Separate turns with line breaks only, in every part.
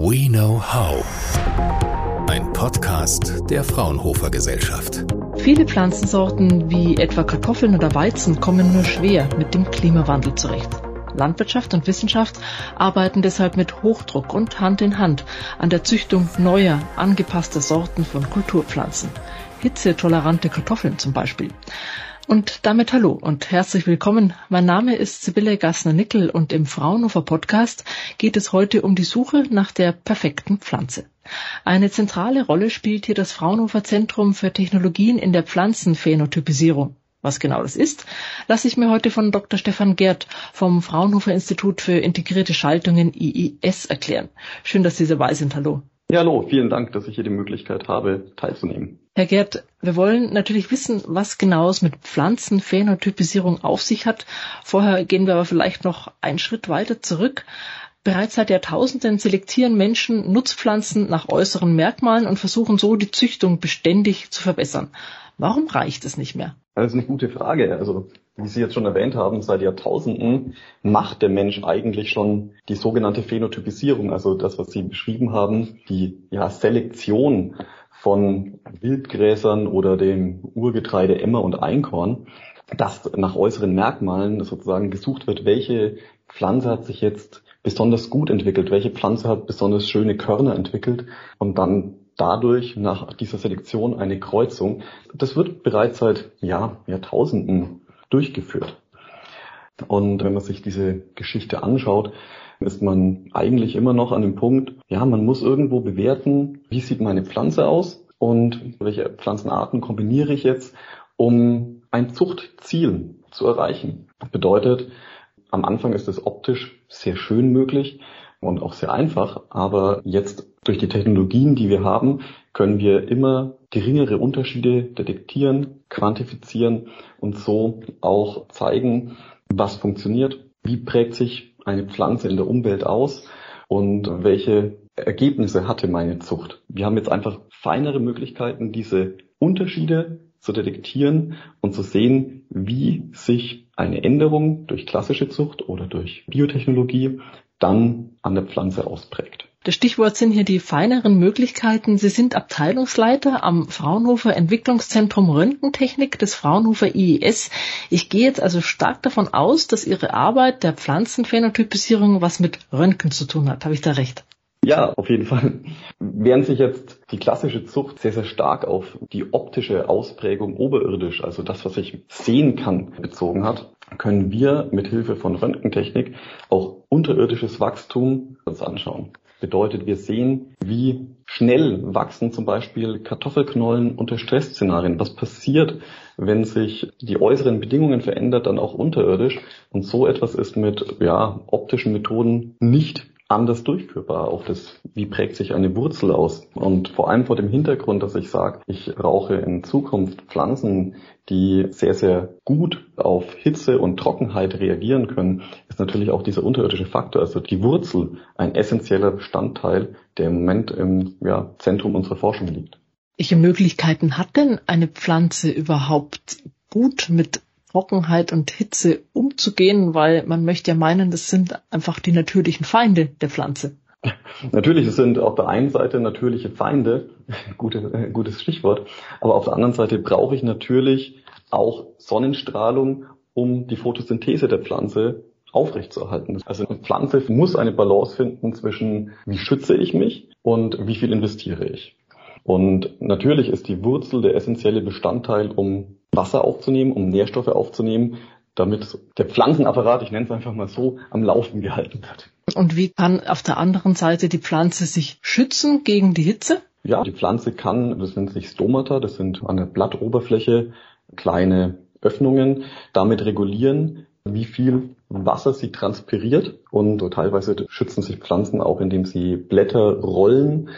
We Know How. Ein Podcast der Fraunhofer Gesellschaft.
Viele Pflanzensorten wie etwa Kartoffeln oder Weizen kommen nur schwer mit dem Klimawandel zurecht. Landwirtschaft und Wissenschaft arbeiten deshalb mit Hochdruck und Hand in Hand an der Züchtung neuer, angepasster Sorten von Kulturpflanzen. Hitzetolerante Kartoffeln zum Beispiel. Und damit hallo und herzlich willkommen. Mein Name ist Sibylle Gassner-Nickel und im Fraunhofer Podcast geht es heute um die Suche nach der perfekten Pflanze. Eine zentrale Rolle spielt hier das Fraunhofer Zentrum für Technologien in der Pflanzenphänotypisierung. Was genau das ist, lasse ich mir heute von Dr. Stefan Gerd vom Fraunhofer Institut für integrierte Schaltungen IIS erklären. Schön, dass Sie dabei sind. Hallo.
Ja, hallo, vielen Dank, dass ich hier die Möglichkeit habe, teilzunehmen.
Herr Gerd, wir wollen natürlich wissen, was genau es mit Pflanzenphänotypisierung auf sich hat. Vorher gehen wir aber vielleicht noch einen Schritt weiter zurück. Bereits seit Jahrtausenden selektieren Menschen Nutzpflanzen nach äußeren Merkmalen und versuchen so die Züchtung beständig zu verbessern. Warum reicht es nicht mehr?
Das ist eine gute Frage. Also, wie Sie jetzt schon erwähnt haben, seit Jahrtausenden macht der Mensch eigentlich schon die sogenannte Phänotypisierung, also das, was Sie beschrieben haben, die ja, Selektion von Wildgräsern oder dem Urgetreide Emmer und Einkorn, dass nach äußeren Merkmalen sozusagen gesucht wird, welche Pflanze hat sich jetzt besonders gut entwickelt, welche Pflanze hat besonders schöne Körner entwickelt und dann dadurch nach dieser Selektion eine Kreuzung. Das wird bereits seit ja, Jahrtausenden durchgeführt. Und wenn man sich diese Geschichte anschaut, ist man eigentlich immer noch an dem Punkt, ja, man muss irgendwo bewerten, wie sieht meine Pflanze aus und welche Pflanzenarten kombiniere ich jetzt, um ein Zuchtziel zu erreichen. Das bedeutet, am Anfang ist es optisch sehr schön möglich und auch sehr einfach, aber jetzt durch die Technologien, die wir haben, können wir immer geringere Unterschiede detektieren, quantifizieren und so auch zeigen, was funktioniert, wie prägt sich eine Pflanze in der Umwelt aus und welche Ergebnisse hatte meine Zucht. Wir haben jetzt einfach feinere Möglichkeiten, diese Unterschiede zu detektieren und zu sehen, wie sich eine Änderung durch klassische Zucht oder durch Biotechnologie dann an der Pflanze ausprägt.
Das Stichwort sind hier die feineren Möglichkeiten. Sie sind Abteilungsleiter am Fraunhofer Entwicklungszentrum Röntgentechnik des Fraunhofer IES. Ich gehe jetzt also stark davon aus, dass Ihre Arbeit der Pflanzenphänotypisierung was mit Röntgen zu tun hat. Habe ich da recht?
Ja, auf jeden Fall. Während sich jetzt die klassische Zucht sehr, sehr stark auf die optische Ausprägung oberirdisch, also das, was ich sehen kann, bezogen hat, können wir mit Hilfe von Röntgentechnik auch unterirdisches Wachstum uns anschauen. Bedeutet, wir sehen, wie schnell wachsen zum Beispiel Kartoffelknollen unter Stressszenarien. Was passiert, wenn sich die äußeren Bedingungen verändert, dann auch unterirdisch. Und so etwas ist mit ja, optischen Methoden nicht anders durchführbar. Auch das, wie prägt sich eine Wurzel aus? Und vor allem vor dem Hintergrund, dass ich sage, ich brauche in Zukunft Pflanzen, die sehr, sehr gut auf Hitze und Trockenheit reagieren können, ist natürlich auch dieser unterirdische Faktor, also die Wurzel, ein essentieller Bestandteil, der im Moment im ja, Zentrum unserer Forschung liegt.
Welche Möglichkeiten hat denn eine Pflanze überhaupt gut mit Trockenheit und Hitze umzugehen, weil man möchte ja meinen, das sind einfach die natürlichen Feinde der Pflanze.
Natürlich, es sind auf der einen Seite natürliche Feinde, gute, gutes Stichwort, aber auf der anderen Seite brauche ich natürlich auch Sonnenstrahlung, um die Photosynthese der Pflanze aufrechtzuerhalten. Also eine Pflanze muss eine Balance finden zwischen, wie schütze ich mich und wie viel investiere ich. Und natürlich ist die Wurzel der essentielle Bestandteil, um Wasser aufzunehmen, um Nährstoffe aufzunehmen, damit der Pflanzenapparat, ich nenne es einfach mal so, am Laufen gehalten wird.
Und wie kann auf der anderen Seite die Pflanze sich schützen gegen die Hitze?
Ja, die Pflanze kann, das nennt sich Stomata, das sind an der Blattoberfläche kleine Öffnungen, damit regulieren, wie viel Wasser sie transpiriert und teilweise schützen sich Pflanzen auch, indem sie Blätter rollen,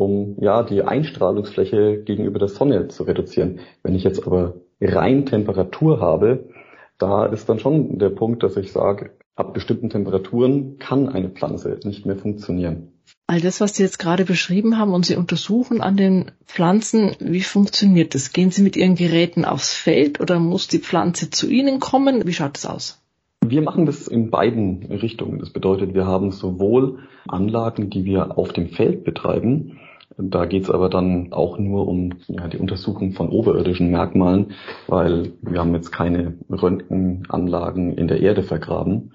um ja die Einstrahlungsfläche gegenüber der Sonne zu reduzieren. Wenn ich jetzt aber rein Temperatur habe, da ist dann schon der Punkt, dass ich sage, ab bestimmten Temperaturen kann eine Pflanze nicht mehr funktionieren.
All das, was Sie jetzt gerade beschrieben haben und Sie untersuchen an den Pflanzen, wie funktioniert das? Gehen Sie mit Ihren Geräten aufs Feld oder muss die Pflanze zu Ihnen kommen? Wie schaut es aus?
Wir machen das in beiden Richtungen. Das bedeutet, wir haben sowohl Anlagen, die wir auf dem Feld betreiben, da geht es aber dann auch nur um ja, die Untersuchung von oberirdischen Merkmalen, weil wir haben jetzt keine Röntgenanlagen in der Erde vergraben.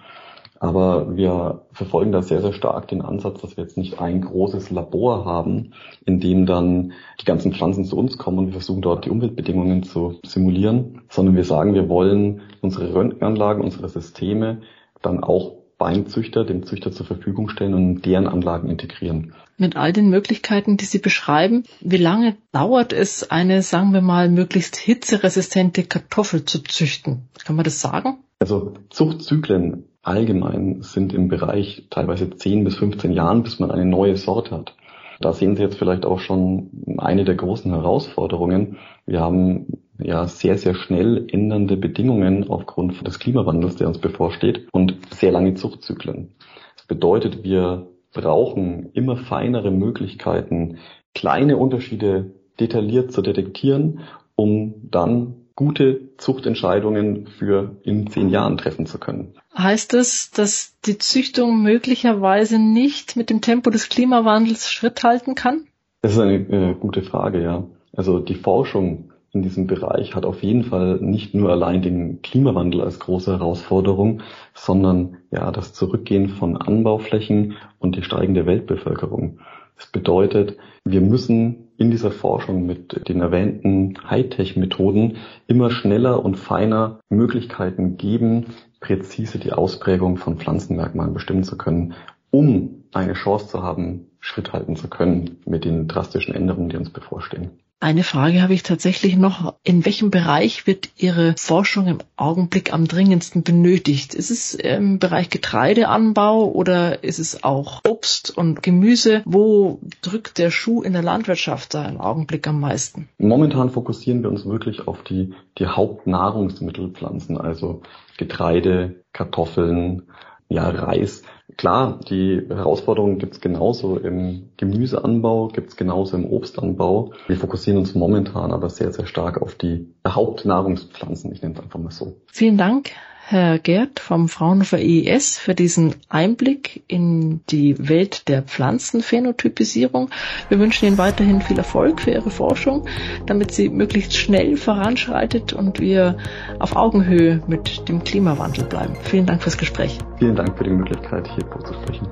Aber wir verfolgen da sehr, sehr stark den Ansatz, dass wir jetzt nicht ein großes Labor haben, in dem dann die ganzen Pflanzen zu uns kommen und wir versuchen dort die Umweltbedingungen zu simulieren, sondern wir sagen, wir wollen unsere Röntgenanlagen, unsere Systeme dann auch beim Züchter, dem Züchter zur Verfügung stellen und deren Anlagen integrieren.
Mit all den Möglichkeiten, die Sie beschreiben, wie lange dauert es, eine, sagen wir mal, möglichst hitzeresistente Kartoffel zu züchten? Kann man das sagen?
Also Zuchtzyklen allgemein sind im Bereich teilweise 10 bis 15 Jahren, bis man eine neue Sorte hat. Da sehen Sie jetzt vielleicht auch schon eine der großen Herausforderungen. Wir haben ja sehr, sehr schnell ändernde Bedingungen aufgrund des Klimawandels, der uns bevorsteht und sehr lange Zuchtzyklen. Das bedeutet, wir brauchen immer feinere Möglichkeiten, kleine Unterschiede detailliert zu detektieren, um dann gute Zuchtentscheidungen für in zehn Jahren treffen zu können.
Heißt das, dass die Züchtung möglicherweise nicht mit dem Tempo des Klimawandels Schritt halten kann?
Das ist eine äh, gute Frage, ja. Also die Forschung in diesem Bereich hat auf jeden Fall nicht nur allein den Klimawandel als große Herausforderung, sondern ja das Zurückgehen von Anbauflächen und die steigende Weltbevölkerung. Das bedeutet, wir müssen in dieser Forschung mit den erwähnten Hightech-Methoden immer schneller und feiner Möglichkeiten geben, präzise die Ausprägung von Pflanzenmerkmalen bestimmen zu können, um eine Chance zu haben, Schritt halten zu können mit den drastischen Änderungen, die uns bevorstehen.
Eine Frage habe ich tatsächlich noch. In welchem Bereich wird Ihre Forschung im Augenblick am dringendsten benötigt? Ist es im Bereich Getreideanbau oder ist es auch Obst und Gemüse? Wo drückt der Schuh in der Landwirtschaft da im Augenblick am meisten?
Momentan fokussieren wir uns wirklich auf die, die Hauptnahrungsmittelpflanzen, also Getreide, Kartoffeln, ja, Reis. Klar, die Herausforderungen gibt es genauso im Gemüseanbau, gibt es genauso im Obstanbau. Wir fokussieren uns momentan aber sehr, sehr stark auf die Hauptnahrungspflanzen, ich nenne es einfach mal so.
Vielen Dank, Herr Gerd vom Fraunhofer IES für diesen Einblick in die Welt der Pflanzenphänotypisierung. Wir wünschen Ihnen weiterhin viel Erfolg für Ihre Forschung, damit sie möglichst schnell voranschreitet und wir auf Augenhöhe mit dem Klimawandel bleiben. Vielen Dank fürs Gespräch.
Vielen Dank für die Möglichkeit, hier vorzusprechen.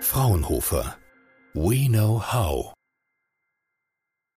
Fraunhofer. We know how.